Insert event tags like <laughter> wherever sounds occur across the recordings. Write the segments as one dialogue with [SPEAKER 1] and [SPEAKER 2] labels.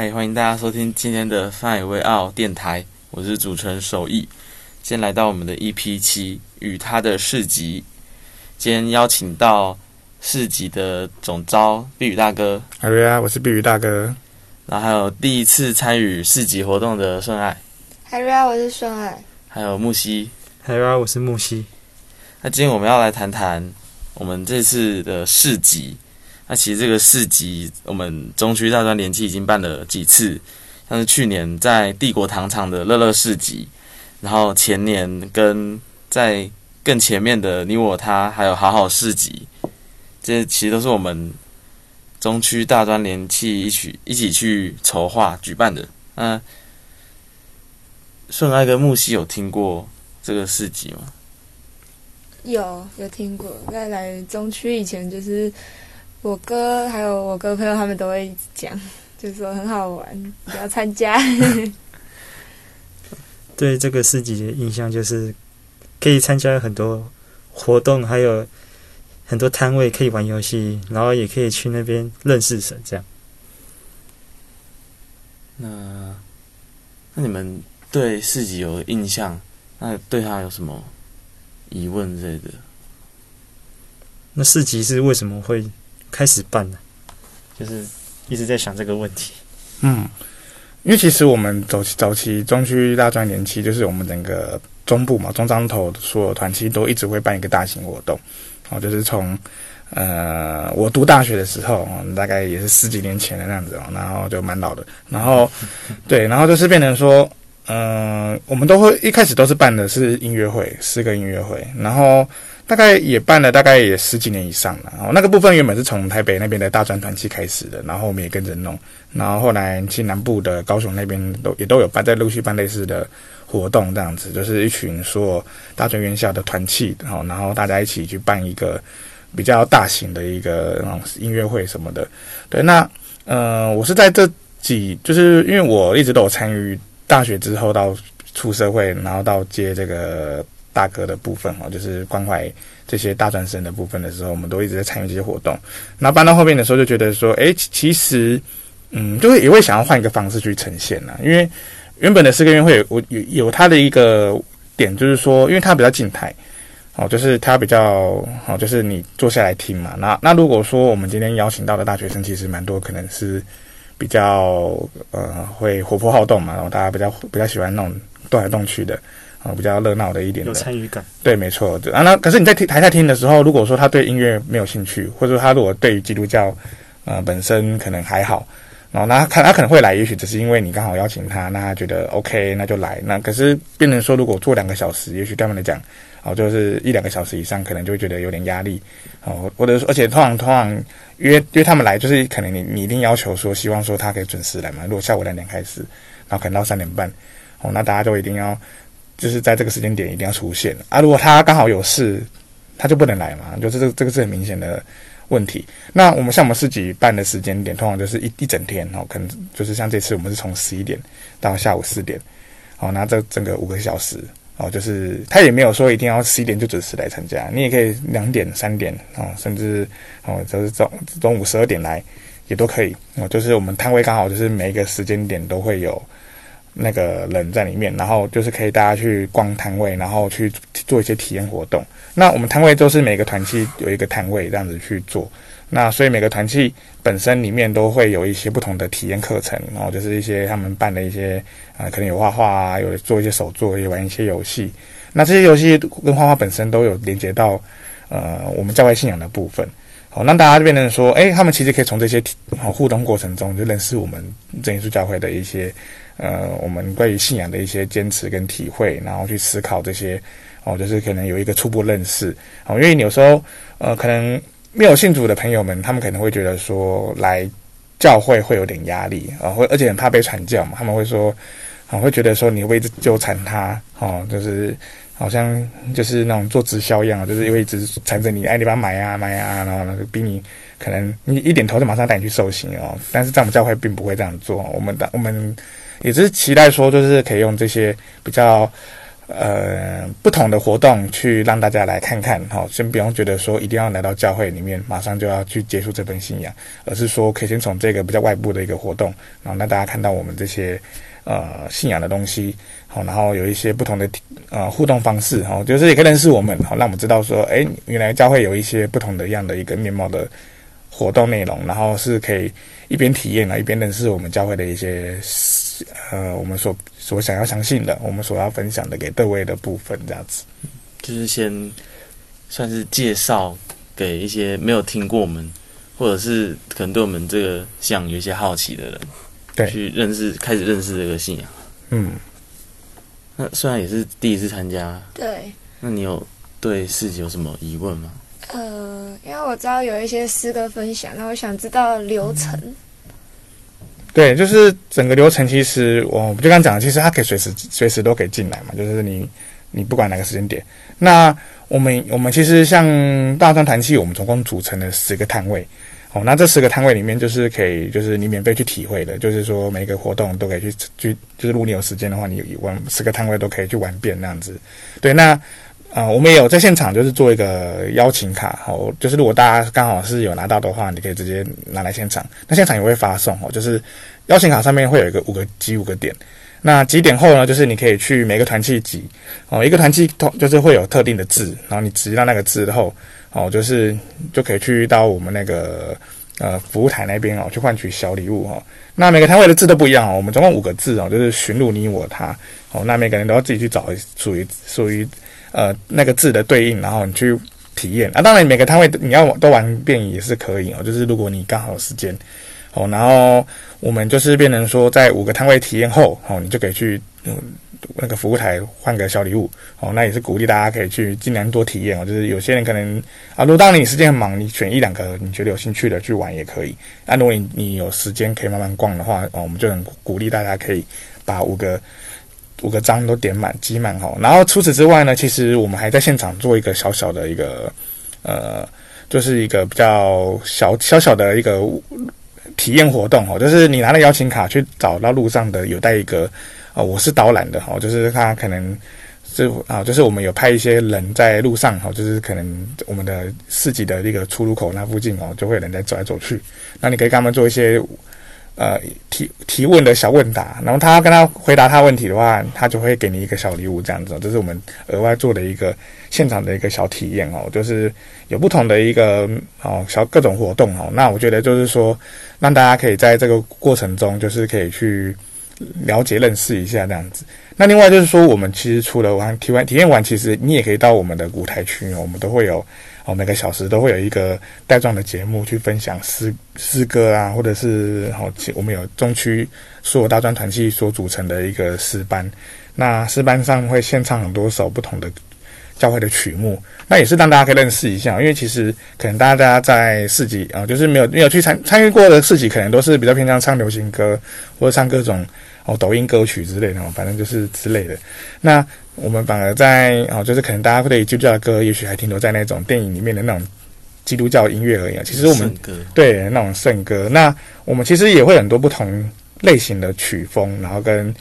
[SPEAKER 1] 嗨，欢迎大家收听今天的范伟威奥电台，我是主持人守义。今天来到我们的 EP 七与他的市集，今天邀请到市集的总招碧宇大哥，
[SPEAKER 2] 哈瑞啊，我是碧宇大哥。
[SPEAKER 1] 然后还有第一次参与市集活动的顺爱，
[SPEAKER 3] 海瑞啊，我是顺爱。
[SPEAKER 1] 还有木西。
[SPEAKER 4] 嗨啊，我是木西。
[SPEAKER 1] 那今天我们要来谈谈我们这次的市集。那其实这个市集，我们中区大专联期已经办了几次，像是去年在帝国糖厂的乐乐市集，然后前年跟在更前面的你我他，还有好好市集，这其实都是我们中区大专联期一起一起去筹划举办的。那顺爱跟木西有听过这个市集吗？
[SPEAKER 3] 有有听过，在来中区以前，就是我哥还有我哥朋友他们都会一直讲，<laughs> 就说很好玩，你要参加。<laughs>
[SPEAKER 4] 对这个市集的印象就是可以参加很多活动，还有很多摊位可以玩游戏，然后也可以去那边认识神。这样，
[SPEAKER 1] 那那你们对市集有印象？那对他有什么疑问之类的？
[SPEAKER 4] 那市集是为什么会开始办了？就是一直在想这个问题。
[SPEAKER 2] 嗯，因为其实我们早期早期中区大专年期，就是我们整个中部嘛，中彰头所有团期都一直会办一个大型活动。哦，就是从呃我读大学的时候，大概也是十几年前的那样子哦，然后就蛮老的。然后 <laughs> 对，然后就是变成说，嗯，我们都会一开始都是办的是音乐会，四个音乐会，然后。大概也办了大概也十几年以上了，然后那个部分原本是从台北那边的大专团期开始的，然后我们也跟着弄，然后后来去南部的高雄那边都也都有办，在陆续办类似的活动，这样子就是一群说大专院校的团契，然后然后大家一起去办一个比较大型的一个那种音乐会什么的。对，那呃，我是在这几，就是因为我一直都有参与大学之后到出社会，然后到接这个。大哥的部分哦，就是关怀这些大专生的部分的时候，我们都一直在参与这些活动。那搬到后面的时候，就觉得说，哎，其实，嗯，就会也会想要换一个方式去呈现呐。因为原本的四个月会，我有有它的一个点，就是说，因为它比较静态，哦，就是它比较哦，就是你坐下来听嘛。那那如果说我们今天邀请到的大学生，其实蛮多，可能是比较呃会活泼好动嘛，然后大家比较比较喜欢那种动来动去的。啊，比较热闹的一点，
[SPEAKER 4] 有参与感。
[SPEAKER 2] 对，没错。啊，那可是你在听台下听的时候，如果说他对音乐没有兴趣，或者说他如果对于基督教，呃，本身可能还好，然后那他他可能会来，也许只是因为你刚好邀请他，那他觉得 OK，那就来。那可是变成说，如果坐两个小时，也许对他们来讲，哦，就是一两个小时以上，可能就会觉得有点压力。哦，或者说，而且通常通常约约他们来，就是可能你你一定要求说，希望说他可以准时来嘛。如果下午两点开始，然后可能到三点半，哦，那大家就一定要。就是在这个时间点一定要出现啊！如果他刚好有事，他就不能来嘛。就是这这个是很明显的问题。那我们像我们自己办的时间点，通常就是一一整天哦，可能就是像这次我们是从十一点到下午四点，哦，那这整个五个小时哦，就是他也没有说一定要十一点就准时来参加，你也可以两点、三点哦，甚至哦，就是中中午十二点来也都可以哦。就是我们摊位刚好就是每一个时间点都会有。那个人在里面，然后就是可以大家去逛摊位，然后去做一些体验活动。那我们摊位都是每个团期有一个摊位这样子去做，那所以每个团期本身里面都会有一些不同的体验课程，然后就是一些他们办的一些啊，可能有画画啊，有做一些手作，也玩一些游戏。那这些游戏跟画画本身都有连接到呃我们教会信仰的部分。好，那大家就变成说，哎，他们其实可以从这些好互动过程中就认识我们真耶稣教会的一些。呃，我们关于信仰的一些坚持跟体会，然后去思考这些，哦，就是可能有一个初步认识，哦，因为有时候，呃，可能没有信主的朋友们，他们可能会觉得说来教会会有点压力啊，会而且很怕被传教嘛，他们会说，啊，会觉得说你会一直纠缠他，哦，就是好像就是那种做直销一样，就是因为一直缠着你，哎，你把买啊买啊，然后呢逼你，可能你一点头就马上带你去受刑哦，但是在我们教会并不会这样做，我们的我们。也是期待说，就是可以用这些比较呃不同的活动去让大家来看看，哈，先不用觉得说一定要来到教会里面，马上就要去接触这份信仰，而是说可以先从这个比较外部的一个活动，然后让大家看到我们这些呃信仰的东西，好，然后有一些不同的呃互动方式，哈，就是也可以认识我们，好，让我们知道说，哎，原来教会有一些不同的样的一个面貌的活动内容，然后是可以一边体验呢，一边认识我们教会的一些呃我们所。所想要相信的，我们所要分享的给各位的部分，这样子，
[SPEAKER 1] 就是先算是介绍给一些没有听过我们，或者是可能对我们这个信仰有一些好奇的人，
[SPEAKER 2] 对，
[SPEAKER 1] 去认识，开始认识这个信仰。
[SPEAKER 2] 嗯，
[SPEAKER 1] 那虽然也是第一次参加，
[SPEAKER 3] 对，
[SPEAKER 1] 那你有对事情有什么疑问吗？
[SPEAKER 3] 呃，因为我知道有一些诗歌分享，那我想知道流程。
[SPEAKER 2] 对，就是整个流程，其实我就刚讲，其实它可以随时随时都可以进来嘛，就是你你不管哪个时间点。那我们我们其实像大专团契，我们总共组成了十个摊位，哦，那这十个摊位里面就是可以就是你免费去体会的，就是说每个活动都可以去去，就是如果你有时间的话，你玩十个摊位都可以去玩遍那样子。对，那。啊，我们也有在现场，就是做一个邀请卡，哦，就是如果大家刚好是有拿到的话，你可以直接拿来现场。那现场也会发送哦，就是邀请卡上面会有一个五个集五个点，那几点后呢，就是你可以去每个团契集哦，一个团契通就是会有特定的字，然后你集到那个字后，哦，就是就可以去到我们那个呃服务台那边哦，去换取小礼物哦。那每个摊位的字都不一样哦，我们总共五个字哦，就是寻路你我他哦，那每个人都要自己去找属于属于。呃，那个字的对应，然后你去体验啊。当然，每个摊位你要都玩遍也是可以哦。就是如果你刚好有时间哦，然后我们就是变成说，在五个摊位体验后哦，你就可以去嗯那个服务台换个小礼物哦。那也是鼓励大家可以去尽量多体验哦。就是有些人可能啊，如果当你时间很忙，你选一两个你觉得有兴趣的去玩也可以。那如果你你有时间可以慢慢逛的话哦，我们就很鼓励大家可以把五个。五个章都点满、积满哈，然后除此之外呢，其实我们还在现场做一个小小的一个，呃，就是一个比较小小小的一个体验活动哈，就是你拿了邀请卡去找到路上的有带一个啊，我是导览的哈，就是他可能是啊，就是我们有派一些人在路上哈，就是可能我们的市集的那个出入口那附近哦，就会有人在走来走去，那你可以跟他们做一些。呃，提提问的小问答，然后他跟他回答他问题的话，他就会给你一个小礼物，这样子，这是我们额外做的一个现场的一个小体验哦，就是有不同的一个哦小各种活动哦，那我觉得就是说，让大家可以在这个过程中，就是可以去了解认识一下这样子。那另外就是说，我们其实除了玩体验体验完，其实你也可以到我们的舞台区，我们都会有。哦，每个小时都会有一个带状的节目去分享诗诗歌啊，或者是哦，我们有中区所有大专团契所组成的一个诗班。那诗班上会献唱很多首不同的教会的曲目，那也是让大家可以认识一下。因为其实可能大家在市集啊，就是没有没有去参参与过的市集，可能都是比较偏向唱流行歌或者唱各种哦抖音歌曲之类的，反正就是之类的。那我们反而在哦，就是可能大家对基督教的歌，也许还停留在那种电影里面的那种基督教音乐而已。其实我们对那种圣歌，那我们其实也会很多不同类型的曲风，然后跟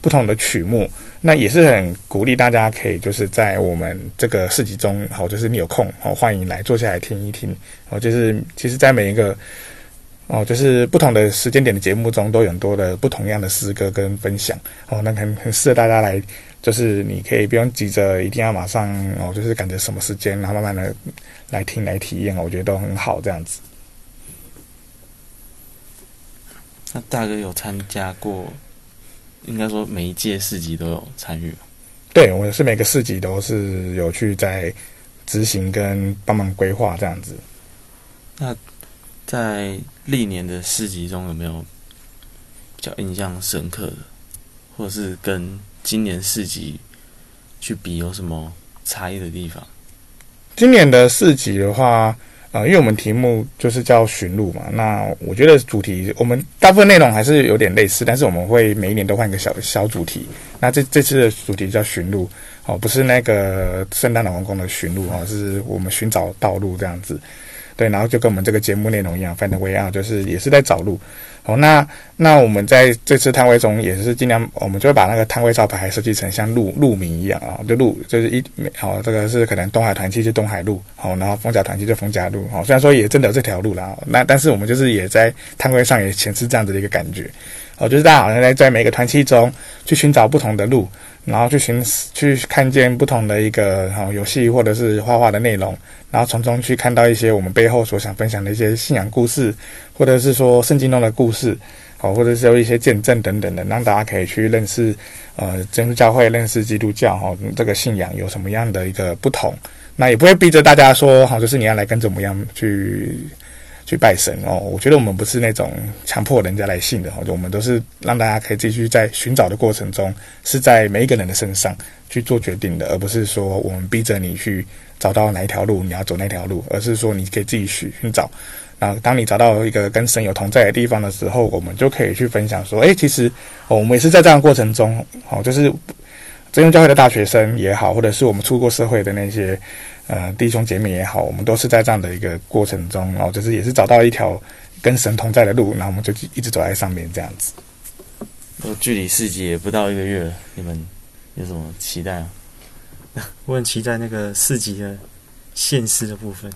[SPEAKER 2] 不同的曲目，那也是很鼓励大家可以就是在我们这个市集中，好，就是你有空哦，欢迎来坐下来听一听。哦，就是其实，在每一个哦，就是不同的时间点的节目中，都有很多的不同样的诗歌跟分享。哦，那很很适合大家来。就是你可以不用急着一定要马上哦，就是感觉什么时间，然后慢慢的来听来体验，我觉得都很好这样子。
[SPEAKER 1] 那大哥有参加过，应该说每一届市集都有参与。
[SPEAKER 2] 对，我是每个市集都是有去在执行跟帮忙规划这样子。
[SPEAKER 1] 那在历年的市集中有没有比较印象深刻的，或者是跟？今年四级去比有什么差异的地方？
[SPEAKER 2] 今年的四级的话，呃，因为我们题目就是叫寻路嘛，那我觉得主题我们大部分内容还是有点类似，但是我们会每一年都换一个小小主题。那这这次的主题叫寻路，哦，不是那个圣诞老公公的寻路哦，是我们寻找道路这样子。对，然后就跟我们这个节目内容一样，反正我一样，就是也是在找路。好，那那我们在这次摊位中也是尽量，我们就会把那个摊位招牌设计成像路路名一样啊，就路就是一好，这个是可能东海团契就东海路，好，然后丰甲团契就丰甲路，好，虽然说也真的有这条路啦，那但是我们就是也在摊位上也显示这样子的一个感觉，哦，就是大家好像在在每个团契中去寻找不同的路。然后去寻去看见不同的一个哈游戏或者是画画的内容，然后从中去看到一些我们背后所想分享的一些信仰故事，或者是说圣经中的故事，好，或者是有一些见证等等的，让大家可以去认识呃真主教会、认识基督教哈这个信仰有什么样的一个不同，那也不会逼着大家说好，就是你要来跟怎么样去。去拜神哦，我觉得我们不是那种强迫人家来信的哦，我们都是让大家可以继续在寻找的过程中，是在每一个人的身上去做决定的，而不是说我们逼着你去找到哪一条路，你要走那条路，而是说你可以自己去寻找。那当你找到一个跟神有同在的地方的时候，我们就可以去分享说，哎，其实我们也是在这样的过程中，哦，就是真用教会的大学生也好，或者是我们出过社会的那些。呃，弟兄姐妹也好，我们都是在这样的一个过程中，然后就是也是找到一条跟神同在的路，然后我们就一直走在上面这样子。
[SPEAKER 1] 距离四级也不到一个月，你们有什么期待啊？<laughs>
[SPEAKER 4] 我很期待那个四级的现实的部分，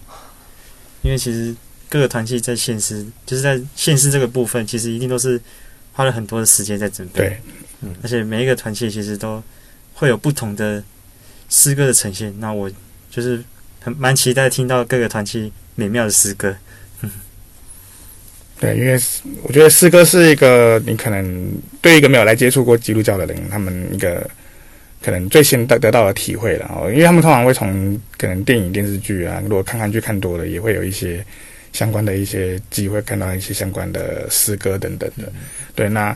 [SPEAKER 4] 因为其实各个团系在现实，就是在现实这个部分，其实一定都是花了很多的时间在准备。
[SPEAKER 2] 对，
[SPEAKER 4] 嗯，而且每一个团系其实都会有不同的诗歌的呈现。那我。就是很蛮期待听到各个团体美妙的诗歌，
[SPEAKER 2] 对，因为我觉得诗歌是一个你可能对一个没有来接触过基督教的人，他们一个可能最先得得到的体会了哦，因为他们通常会从可能电影电视剧啊，如果看看剧看多了，也会有一些相关的一些机会看到一些相关的诗歌等等的。对，那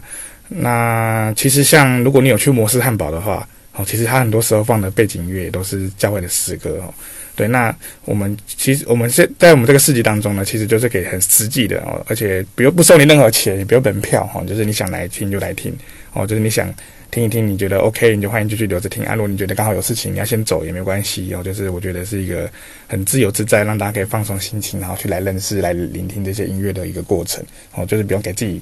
[SPEAKER 2] 那其实像如果你有去摩斯汉堡的话。哦，其实他很多时候放的背景音乐也都是教会的诗歌哦。对，那我们其实我们现在我们这个市集当中呢，其实就是给很实际的哦，而且不用不收你任何钱，也不用门票哈，就是你想来听就来听哦，就是你想听一听，你觉得 OK，你就欢迎继续留着听。啊，如果你觉得刚好有事情你要先走也没关系哦，就是我觉得是一个很自由自在，让大家可以放松心情，然后去来认识、来聆听这些音乐的一个过程哦，就是不用给自己。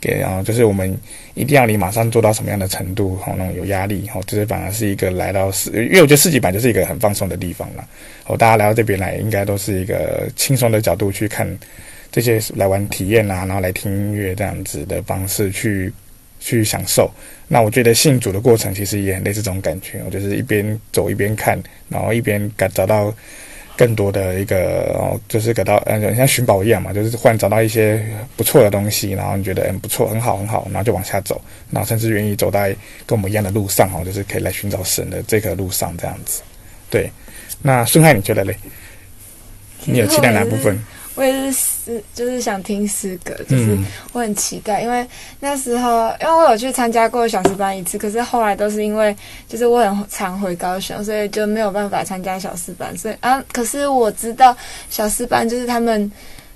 [SPEAKER 2] 给啊，就是我们一定要你马上做到什么样的程度，吼，那种有压力，吼，就是反而是一个来到四，因为我觉得四级版就是一个很放松的地方啦。哦，大家来到这边来，应该都是一个轻松的角度去看这些来玩体验啊，然后来听音乐这样子的方式去去享受。那我觉得信主的过程其实也很类似这种感觉，我就是一边走一边看，然后一边感找到。更多的一个哦，就是给到嗯，像寻宝一样嘛，就是忽然找到一些不错的东西，然后你觉得嗯不错，很好很好，然后就往下走，然后甚至愿意走在跟我们一样的路上哦，就是可以来寻找神的这个路上这样子。对，那孙汉你觉得嘞？你有期待哪部分？
[SPEAKER 3] 我也是诗，就是想听诗歌，就是我很期待，因为那时候，因为我有去参加过小诗班一次，可是后来都是因为，就是我很常回高雄，所以就没有办法参加小诗班。所以啊，可是我知道小诗班就是他们，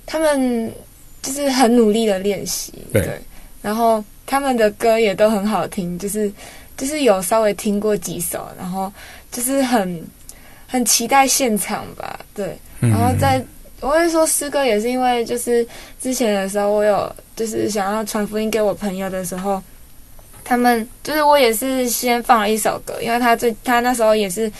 [SPEAKER 3] 他们就是很努力的练习，对，然后他们的歌也都很好听，就是就是有稍微听过几首，然后就是很很期待现场吧，对，然后在。我会说诗歌也是因为，就是之前的时候，我有就是想要传福音给我朋友的时候，他们就是我也是先放了一首歌，因为他最他那时候也是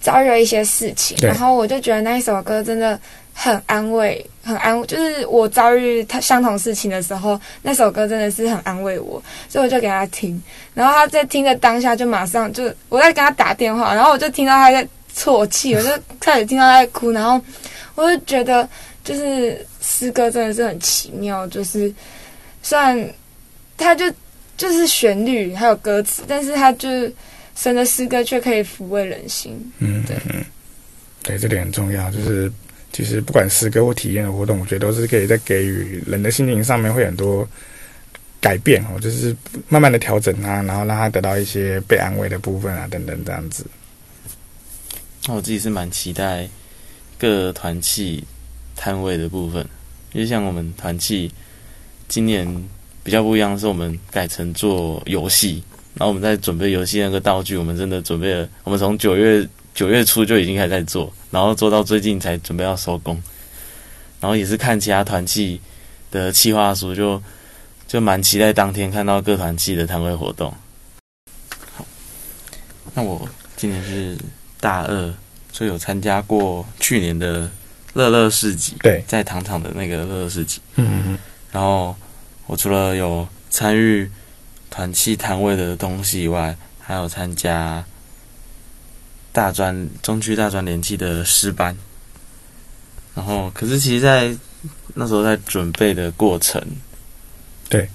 [SPEAKER 3] 遭遇了一些事情，然后我就觉得那一首歌真的很安慰，很安，就是我遭遇他相同事情的时候，那首歌真的是很安慰我，所以我就给他听，然后他在听的当下就马上就我在跟他打电话，然后我就听到他在啜泣，我就开始听到他在哭，然后。我就觉得，就是诗歌真的是很奇妙，就是虽然它就就是旋律还有歌词，但是它就是神的诗歌却可以抚慰人心。嗯，对，
[SPEAKER 2] 对，这点很重要。就是其实不管诗歌或体验的活动，我觉得都是可以在给予人的心情上面会很多改变哦，就是慢慢的调整啊，然后让他得到一些被安慰的部分啊，等等这样子。
[SPEAKER 1] 那我自己是蛮期待。各团契摊位的部分，因为像我们团契今年比较不一样，是我们改成做游戏，然后我们在准备游戏那个道具，我们真的准备了，我们从九月九月初就已经开始在做，然后做到最近才准备要收工。然后也是看其他团契的企划书，就就蛮期待当天看到各团契的摊位活动。好，那我今年是大二，所以有参加过去年的乐乐市集，
[SPEAKER 2] 对，
[SPEAKER 1] 在糖厂的那个乐乐市集。
[SPEAKER 2] 嗯嗯
[SPEAKER 1] 然后我除了有参与团契摊位的东西以外，还有参加大专中区大专联契的师班。然后，可是其实，在那时候在准备的过程，
[SPEAKER 2] 对，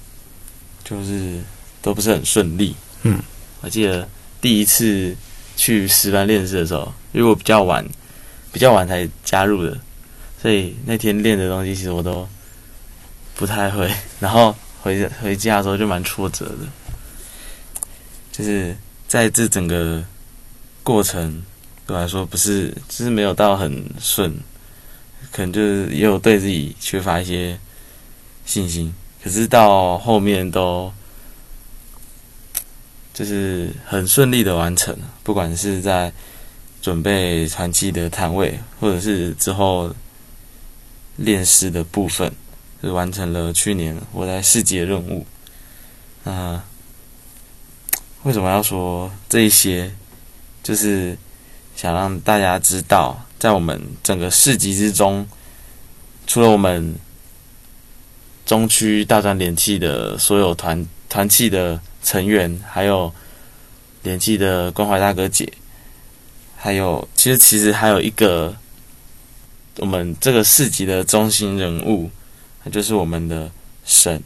[SPEAKER 1] 就是都不是很顺利。
[SPEAKER 2] 嗯，
[SPEAKER 1] 我记得第一次去师班练习的时候，因为我比较晚，比较晚才加入的，所以那天练的东西其实我都不太会，<laughs> 然后回回家的时候就蛮挫折的，就是在这整个过程对我来说不是，就是没有到很顺，可能就是也有对自己缺乏一些信心，可是到后面都就是很顺利的完成，不管是在准备团契的摊位，或者是之后练诗的部分。是完成了去年我在世界任务。那为什么要说这一些？就是想让大家知道，在我们整个市集之中，除了我们中区大专联契的所有团团契的成员，还有联契的关怀大哥姐，还有其实其实还有一个我们这个市集的中心人物。那就是我们的神。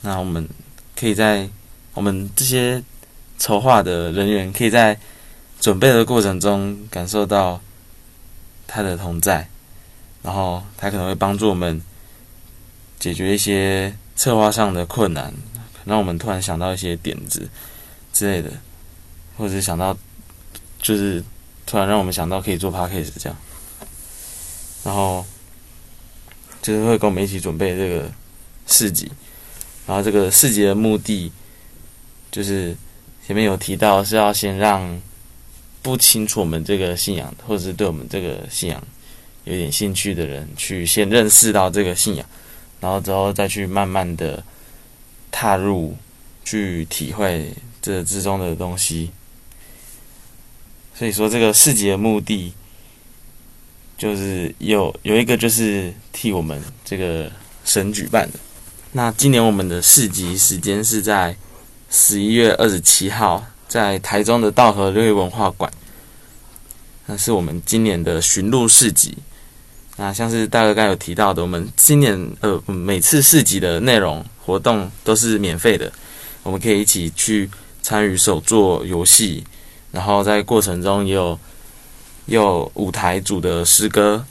[SPEAKER 1] 那我们可以在我们这些筹划的人员，可以在准备的过程中感受到他的同在，然后他可能会帮助我们解决一些策划上的困难，让我们突然想到一些点子之类的，或者想到就是突然让我们想到可以做 p a c k a g e 这样，然后。就是会跟我们一起准备这个市集，然后这个市集的目的，就是前面有提到是要先让不清楚我们这个信仰，或者是对我们这个信仰有点兴趣的人，去先认识到这个信仰，然后之后再去慢慢的踏入，去体会这之中的东西。所以说，这个市集的目的。就是有有一个就是替我们这个省举办的。那今年我们的市集时间是在十一月二十七号，在台中的道和六月文化馆。那是我们今年的巡路市集。那像是大哥刚有提到的，我们今年呃每次市集的内容活动都是免费的，我们可以一起去参与手作游戏，然后在过程中也有。有舞台组的诗歌，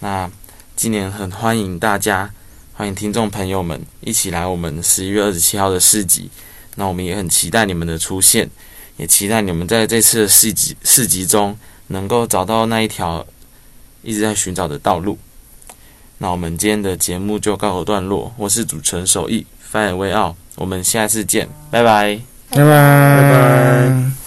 [SPEAKER 1] 那今年很欢迎大家，欢迎听众朋友们一起来我们十一月二十七号的市集。那我们也很期待你们的出现，也期待你们在这次的市集市集中能够找到那一条一直在寻找的道路。那我们今天的节目就告一段落，我是主持人守义，翻眼为傲，我们下次见，
[SPEAKER 2] 拜拜，拜拜。